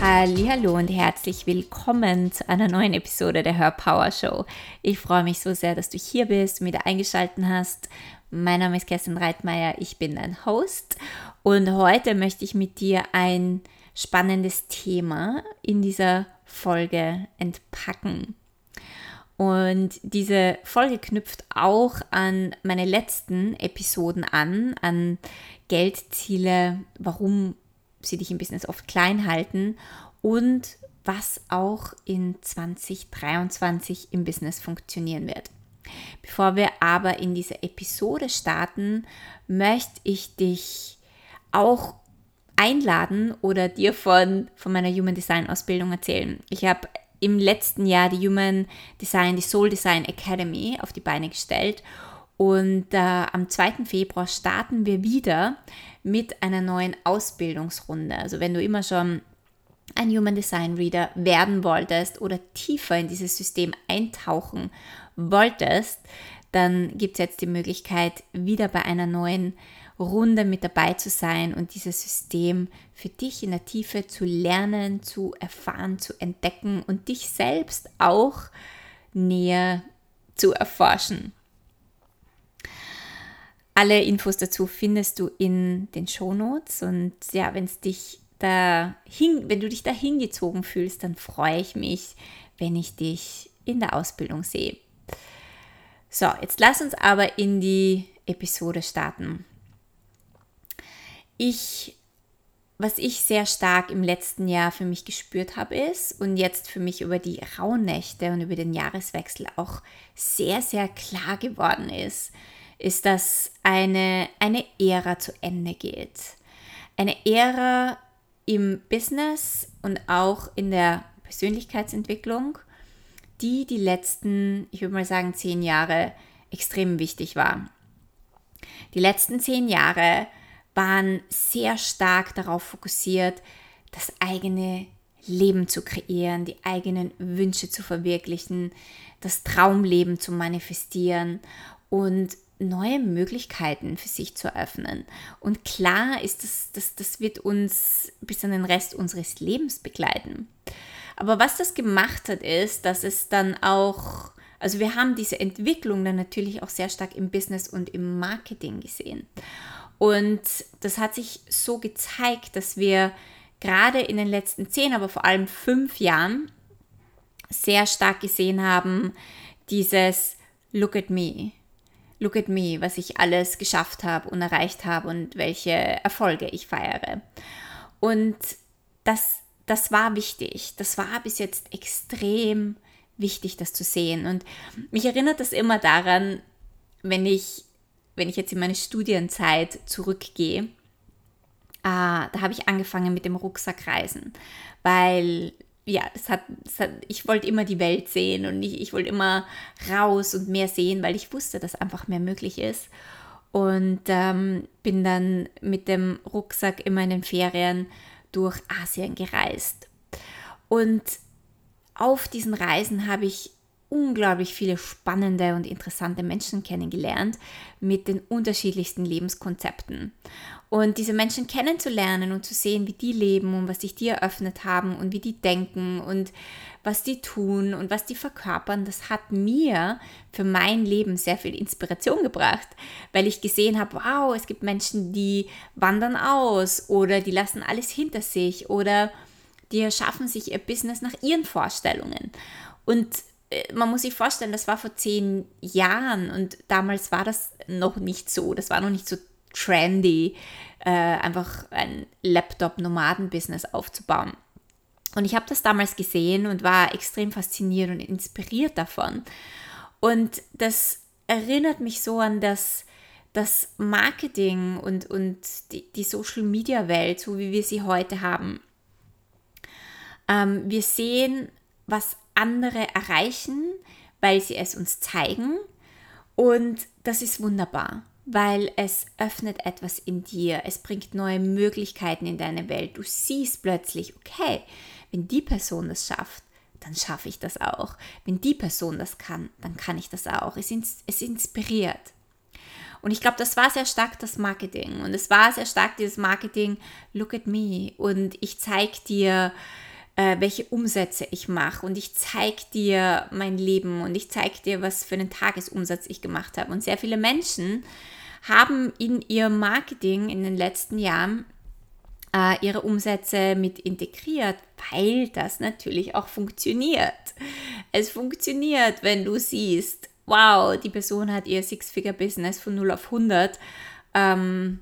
Hallo und herzlich willkommen zu einer neuen Episode der Her Power Show. Ich freue mich so sehr, dass du hier bist, wieder eingeschaltet hast. Mein Name ist Kerstin Reitmeier, ich bin dein Host und heute möchte ich mit dir ein spannendes Thema in dieser Folge entpacken. Und diese Folge knüpft auch an meine letzten Episoden an, an Geldziele, warum sie dich im Business oft klein halten und was auch in 2023 im Business funktionieren wird. Bevor wir aber in diese Episode starten, möchte ich dich auch einladen oder dir von, von meiner Human Design Ausbildung erzählen. Ich habe im letzten Jahr die Human Design, die Soul Design Academy auf die Beine gestellt und äh, am 2. Februar starten wir wieder mit einer neuen Ausbildungsrunde. Also wenn du immer schon ein Human Design Reader werden wolltest oder tiefer in dieses System eintauchen wolltest, dann gibt es jetzt die Möglichkeit, wieder bei einer neuen Runde mit dabei zu sein und dieses System für dich in der Tiefe zu lernen, zu erfahren, zu entdecken und dich selbst auch näher zu erforschen. Alle Infos dazu findest du in den Shownotes und ja, wenn dich da wenn du dich da hingezogen fühlst, dann freue ich mich, wenn ich dich in der Ausbildung sehe. So, jetzt lass uns aber in die Episode starten. Ich, was ich sehr stark im letzten Jahr für mich gespürt habe, ist und jetzt für mich über die Rauhnächte und über den Jahreswechsel auch sehr, sehr klar geworden ist, ist, dass eine, eine Ära zu Ende geht. Eine Ära im Business und auch in der Persönlichkeitsentwicklung, die die letzten, ich würde mal sagen, zehn Jahre extrem wichtig war. Die letzten zehn Jahre waren sehr stark darauf fokussiert, das eigene Leben zu kreieren, die eigenen Wünsche zu verwirklichen, das Traumleben zu manifestieren und neue Möglichkeiten für sich zu eröffnen. Und klar ist, das, das, das wird uns bis an den Rest unseres Lebens begleiten. Aber was das gemacht hat, ist, dass es dann auch, also wir haben diese Entwicklung dann natürlich auch sehr stark im Business und im Marketing gesehen. Und das hat sich so gezeigt, dass wir gerade in den letzten zehn, aber vor allem fünf Jahren sehr stark gesehen haben, dieses Look at me, look at me, was ich alles geschafft habe und erreicht habe und welche Erfolge ich feiere. Und das, das war wichtig. Das war bis jetzt extrem wichtig, das zu sehen. Und mich erinnert das immer daran, wenn ich wenn ich jetzt in meine Studienzeit zurückgehe, äh, da habe ich angefangen mit dem Rucksackreisen, weil ja, das hat, das hat, ich wollte immer die Welt sehen und ich, ich wollte immer raus und mehr sehen, weil ich wusste, dass einfach mehr möglich ist. Und ähm, bin dann mit dem Rucksack immer in den Ferien durch Asien gereist. Und auf diesen Reisen habe ich unglaublich viele spannende und interessante Menschen kennengelernt mit den unterschiedlichsten Lebenskonzepten. Und diese Menschen kennenzulernen und zu sehen, wie die leben und was sich die eröffnet haben und wie die denken und was die tun und was die verkörpern, das hat mir für mein Leben sehr viel Inspiration gebracht, weil ich gesehen habe, wow, es gibt Menschen, die wandern aus oder die lassen alles hinter sich oder die erschaffen sich ihr Business nach ihren Vorstellungen. Und man muss sich vorstellen, das war vor zehn Jahren und damals war das noch nicht so. Das war noch nicht so trendy, äh, einfach ein Laptop-Nomaden-Business aufzubauen. Und ich habe das damals gesehen und war extrem fasziniert und inspiriert davon. Und das erinnert mich so an das, das Marketing und, und die, die Social-Media-Welt, so wie wir sie heute haben. Ähm, wir sehen, was andere erreichen, weil sie es uns zeigen. Und das ist wunderbar, weil es öffnet etwas in dir. Es bringt neue Möglichkeiten in deine Welt. Du siehst plötzlich, okay, wenn die Person das schafft, dann schaffe ich das auch. Wenn die Person das kann, dann kann ich das auch. Es, es inspiriert. Und ich glaube, das war sehr stark das Marketing. Und es war sehr stark dieses Marketing, look at me. Und ich zeige dir, äh, welche Umsätze ich mache und ich zeige dir mein Leben und ich zeige dir, was für einen Tagesumsatz ich gemacht habe. Und sehr viele Menschen haben in ihr Marketing in den letzten Jahren äh, ihre Umsätze mit integriert, weil das natürlich auch funktioniert. Es funktioniert, wenn du siehst, wow, die Person hat ihr Six-Figure-Business von 0 auf 100 ähm,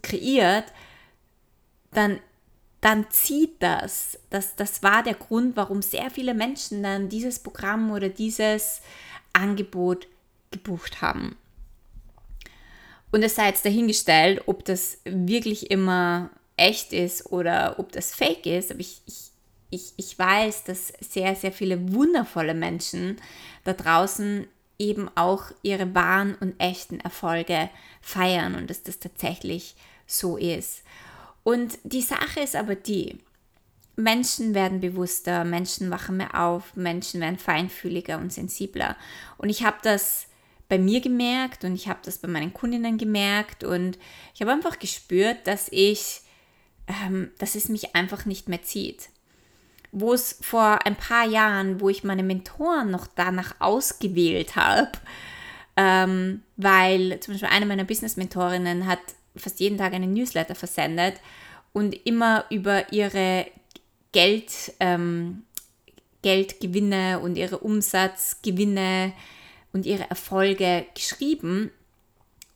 kreiert, dann, dann zieht das. das. Das war der Grund, warum sehr viele Menschen dann dieses Programm oder dieses Angebot gebucht haben. Und es sei jetzt dahingestellt, ob das wirklich immer echt ist oder ob das fake ist. Aber ich, ich, ich, ich weiß, dass sehr, sehr viele wundervolle Menschen da draußen eben auch ihre wahren und echten Erfolge feiern und dass das tatsächlich so ist. Und die Sache ist aber die, Menschen werden bewusster, Menschen wachen mehr auf, Menschen werden feinfühliger und sensibler. Und ich habe das bei mir gemerkt und ich habe das bei meinen Kundinnen gemerkt und ich habe einfach gespürt, dass ich, ähm, dass es mich einfach nicht mehr zieht. Wo es vor ein paar Jahren, wo ich meine Mentoren noch danach ausgewählt habe, ähm, weil zum Beispiel eine meiner Business-Mentorinnen hat fast jeden Tag einen Newsletter versendet und immer über ihre Geld, ähm, Geldgewinne und ihre Umsatzgewinne und ihre Erfolge geschrieben.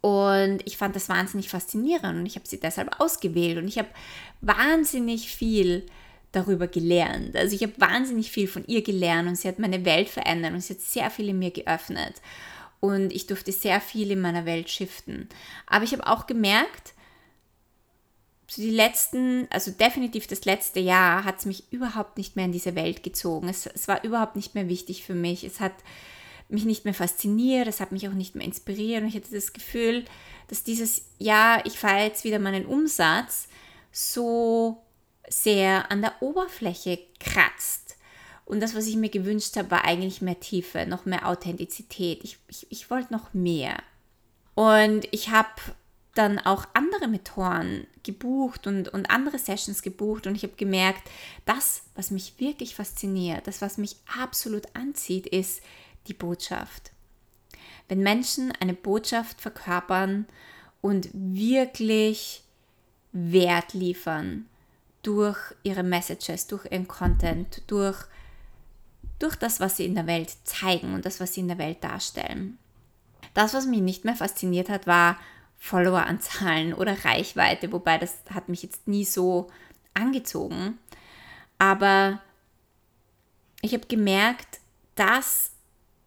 Und ich fand das wahnsinnig faszinierend und ich habe sie deshalb ausgewählt und ich habe wahnsinnig viel darüber gelernt. Also ich habe wahnsinnig viel von ihr gelernt und sie hat meine Welt verändert und sie hat sehr viel in mir geöffnet und ich durfte sehr viel in meiner Welt shiften. Aber ich habe auch gemerkt, so die letzten, also definitiv das letzte Jahr hat es mich überhaupt nicht mehr in diese Welt gezogen. Es, es war überhaupt nicht mehr wichtig für mich. Es hat mich nicht mehr fasziniert, es hat mich auch nicht mehr inspiriert und ich hatte das Gefühl, dass dieses Jahr, ich feiere jetzt wieder meinen Umsatz, so sehr an der Oberfläche kratzt. Und das, was ich mir gewünscht habe, war eigentlich mehr Tiefe, noch mehr Authentizität. Ich, ich, ich wollte noch mehr. Und ich habe dann auch andere Mentoren gebucht und, und andere Sessions gebucht und ich habe gemerkt, das, was mich wirklich fasziniert, das, was mich absolut anzieht, ist die Botschaft. Wenn Menschen eine Botschaft verkörpern und wirklich Wert liefern durch ihre Messages, durch ihren Content, durch, durch das, was sie in der Welt zeigen und das, was sie in der Welt darstellen. Das, was mich nicht mehr fasziniert hat, war Followeranzahlen oder Reichweite, wobei das hat mich jetzt nie so angezogen. Aber ich habe gemerkt, dass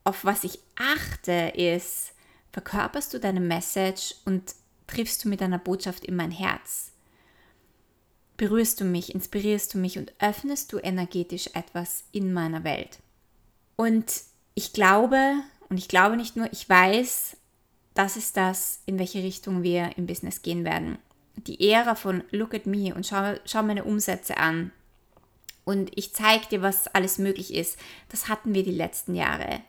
auf was ich achte, ist, verkörperst du deine Message und triffst du mit deiner Botschaft in mein Herz? Berührst du mich, inspirierst du mich und öffnest du energetisch etwas in meiner Welt? Und ich glaube, und ich glaube nicht nur, ich weiß, das ist das, in welche Richtung wir im Business gehen werden. Die Ära von Look at me und schau, schau meine Umsätze an. Und ich zeige dir, was alles möglich ist. Das hatten wir die letzten Jahre.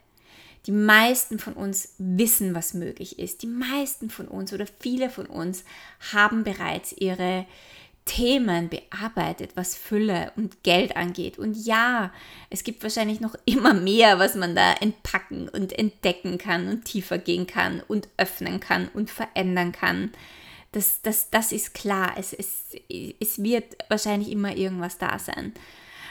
Die meisten von uns wissen, was möglich ist. Die meisten von uns oder viele von uns haben bereits ihre Themen bearbeitet, was Fülle und Geld angeht. Und ja, es gibt wahrscheinlich noch immer mehr, was man da entpacken und entdecken kann und tiefer gehen kann und öffnen kann und verändern kann. Das, das, das ist klar. Es, es, es wird wahrscheinlich immer irgendwas da sein.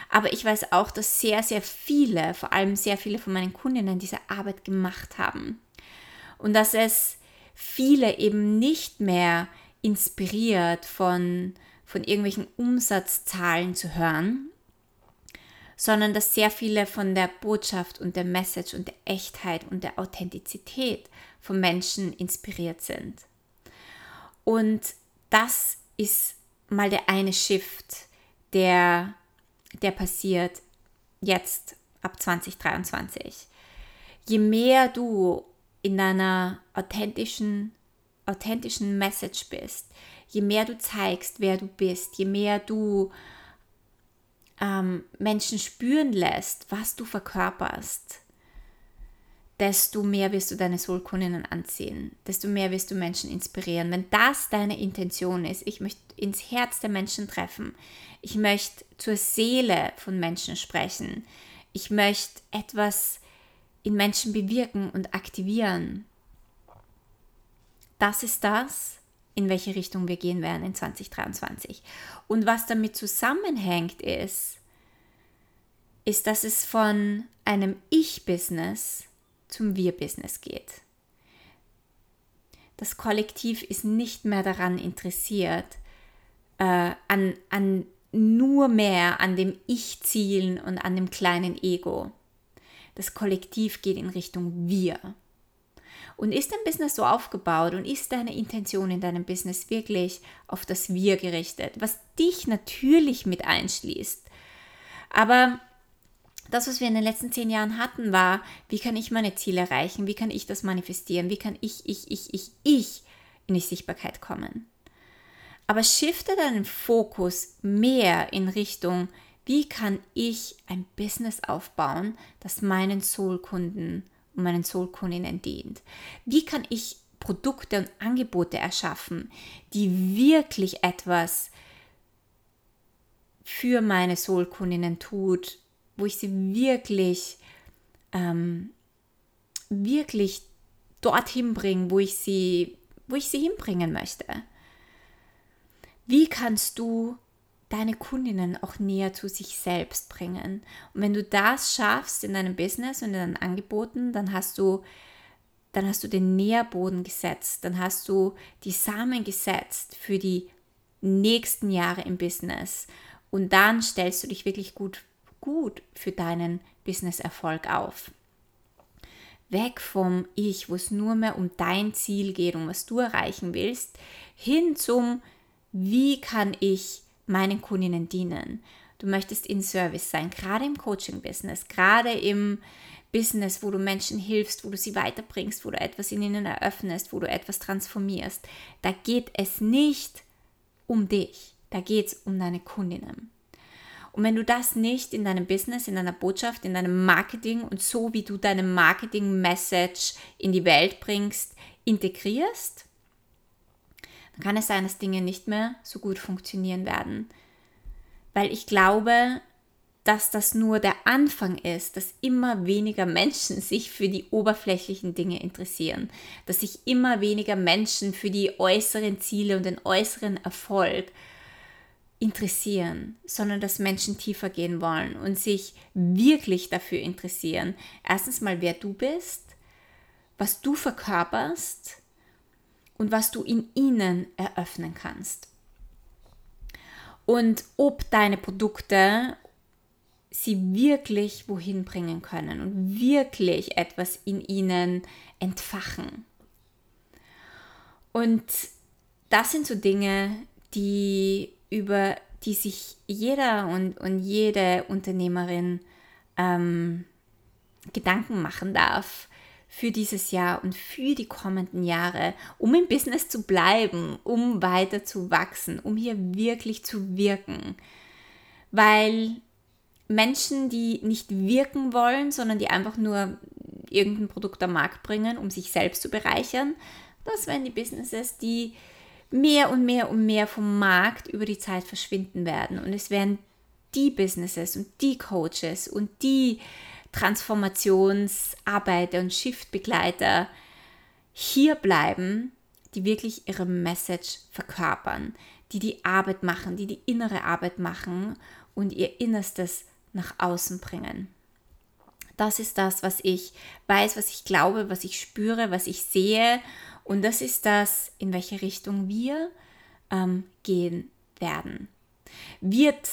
Aber ich weiß auch, dass sehr, sehr viele, vor allem sehr viele von meinen Kundinnen diese Arbeit gemacht haben. Und dass es viele eben nicht mehr inspiriert von, von irgendwelchen Umsatzzahlen zu hören, sondern dass sehr viele von der Botschaft und der Message und der Echtheit und der Authentizität von Menschen inspiriert sind. Und das ist mal der eine Shift, der der passiert jetzt ab 2023. Je mehr du in deiner authentischen, authentischen Message bist, je mehr du zeigst, wer du bist, je mehr du ähm, Menschen spüren lässt, was du verkörperst, desto mehr wirst du deine Soulkundinnen anziehen, desto mehr wirst du Menschen inspirieren. Wenn das deine Intention ist, ich möchte ins Herz der Menschen treffen, ich möchte zur Seele von Menschen sprechen, ich möchte etwas in Menschen bewirken und aktivieren. Das ist das, in welche Richtung wir gehen werden in 2023. Und was damit zusammenhängt ist, ist, dass es von einem Ich-Business zum Wir-Business geht. Das Kollektiv ist nicht mehr daran interessiert, äh, an, an nur mehr an dem Ich-Zielen und an dem kleinen Ego. Das Kollektiv geht in Richtung Wir. Und ist dein Business so aufgebaut und ist deine Intention in deinem Business wirklich auf das Wir gerichtet, was dich natürlich mit einschließt. Aber das, was wir in den letzten zehn Jahren hatten, war, wie kann ich meine Ziele erreichen? Wie kann ich das manifestieren? Wie kann ich, ich, ich, ich, ich in die Sichtbarkeit kommen? Aber shifte deinen Fokus mehr in Richtung, wie kann ich ein Business aufbauen, das meinen Soulkunden und meinen Soulkundinnen dient? Wie kann ich Produkte und Angebote erschaffen, die wirklich etwas für meine Soulkundinnen tut, wo ich sie wirklich, ähm, wirklich dorthin bringe, wo ich sie, wo ich sie hinbringen möchte. Wie kannst du deine Kundinnen auch näher zu sich selbst bringen? Und wenn du das schaffst in deinem Business und in deinen Angeboten, dann hast du dann hast du den Nährboden gesetzt, dann hast du die Samen gesetzt für die nächsten Jahre im Business und dann stellst du dich wirklich gut gut für deinen Business-Erfolg auf. Weg vom Ich, wo es nur mehr um dein Ziel geht, um was du erreichen willst, hin zum Wie kann ich meinen Kundinnen dienen? Du möchtest in Service sein, gerade im Coaching-Business, gerade im Business, wo du Menschen hilfst, wo du sie weiterbringst, wo du etwas in ihnen eröffnest, wo du etwas transformierst. Da geht es nicht um dich, da geht es um deine Kundinnen. Und wenn du das nicht in deinem Business, in deiner Botschaft, in deinem Marketing und so wie du deine Marketing-Message in die Welt bringst, integrierst, dann kann es sein, dass Dinge nicht mehr so gut funktionieren werden. Weil ich glaube, dass das nur der Anfang ist, dass immer weniger Menschen sich für die oberflächlichen Dinge interessieren, dass sich immer weniger Menschen für die äußeren Ziele und den äußeren Erfolg interessieren, sondern dass Menschen tiefer gehen wollen und sich wirklich dafür interessieren. Erstens mal, wer du bist, was du verkörperst und was du in ihnen eröffnen kannst. Und ob deine Produkte sie wirklich wohin bringen können und wirklich etwas in ihnen entfachen. Und das sind so Dinge, die über die sich jeder und, und jede Unternehmerin ähm, Gedanken machen darf für dieses Jahr und für die kommenden Jahre, um im Business zu bleiben, um weiter zu wachsen, um hier wirklich zu wirken. Weil Menschen, die nicht wirken wollen, sondern die einfach nur irgendein Produkt am Markt bringen, um sich selbst zu bereichern, das wären die Businesses, die mehr und mehr und mehr vom Markt über die Zeit verschwinden werden. Und es werden die Businesses und die Coaches und die Transformationsarbeiter und Shiftbegleiter hier bleiben, die wirklich ihre Message verkörpern, die die Arbeit machen, die die innere Arbeit machen und ihr Innerstes nach außen bringen. Das ist das, was ich weiß, was ich glaube, was ich spüre, was ich sehe und das ist das, in welche Richtung wir ähm, gehen werden. Wird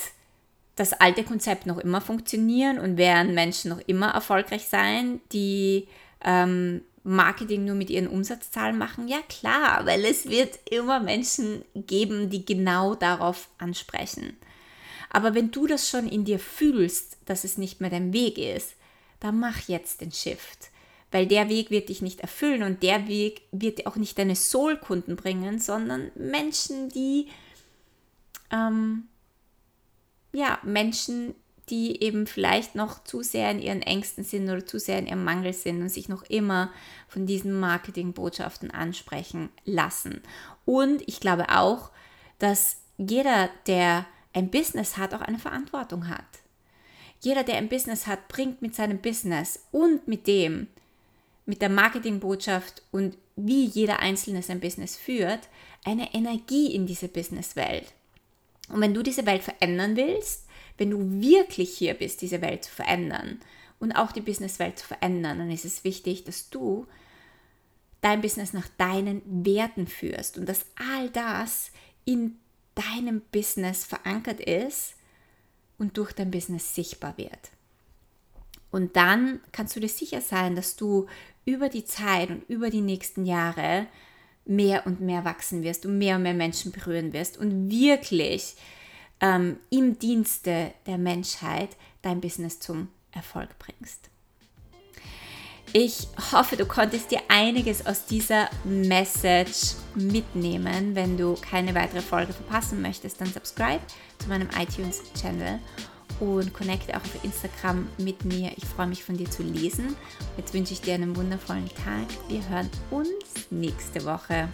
das alte Konzept noch immer funktionieren und werden Menschen noch immer erfolgreich sein, die ähm, Marketing nur mit ihren Umsatzzahlen machen? Ja klar, weil es wird immer Menschen geben, die genau darauf ansprechen. Aber wenn du das schon in dir fühlst, dass es nicht mehr dein Weg ist, dann mach jetzt den Shift weil der Weg wird dich nicht erfüllen und der Weg wird auch nicht deine Soul-Kunden bringen, sondern Menschen, die, ähm, ja, Menschen, die eben vielleicht noch zu sehr in ihren Ängsten sind oder zu sehr in ihrem Mangel sind und sich noch immer von diesen Marketingbotschaften ansprechen lassen. Und ich glaube auch, dass jeder, der ein Business hat, auch eine Verantwortung hat. Jeder, der ein Business hat, bringt mit seinem Business und mit dem, mit der Marketingbotschaft und wie jeder Einzelne sein Business führt, eine Energie in diese Businesswelt. Und wenn du diese Welt verändern willst, wenn du wirklich hier bist, diese Welt zu verändern und auch die Businesswelt zu verändern, dann ist es wichtig, dass du dein Business nach deinen Werten führst und dass all das in deinem Business verankert ist und durch dein Business sichtbar wird. Und dann kannst du dir sicher sein, dass du über die Zeit und über die nächsten Jahre mehr und mehr wachsen wirst und mehr und mehr Menschen berühren wirst und wirklich ähm, im Dienste der Menschheit dein Business zum Erfolg bringst. Ich hoffe, du konntest dir einiges aus dieser Message mitnehmen. Wenn du keine weitere Folge verpassen möchtest, dann subscribe zu meinem iTunes-Channel und connecte auch auf Instagram mit mir. Ich freue mich von dir zu lesen. Jetzt wünsche ich dir einen wundervollen Tag. Wir hören uns nächste Woche.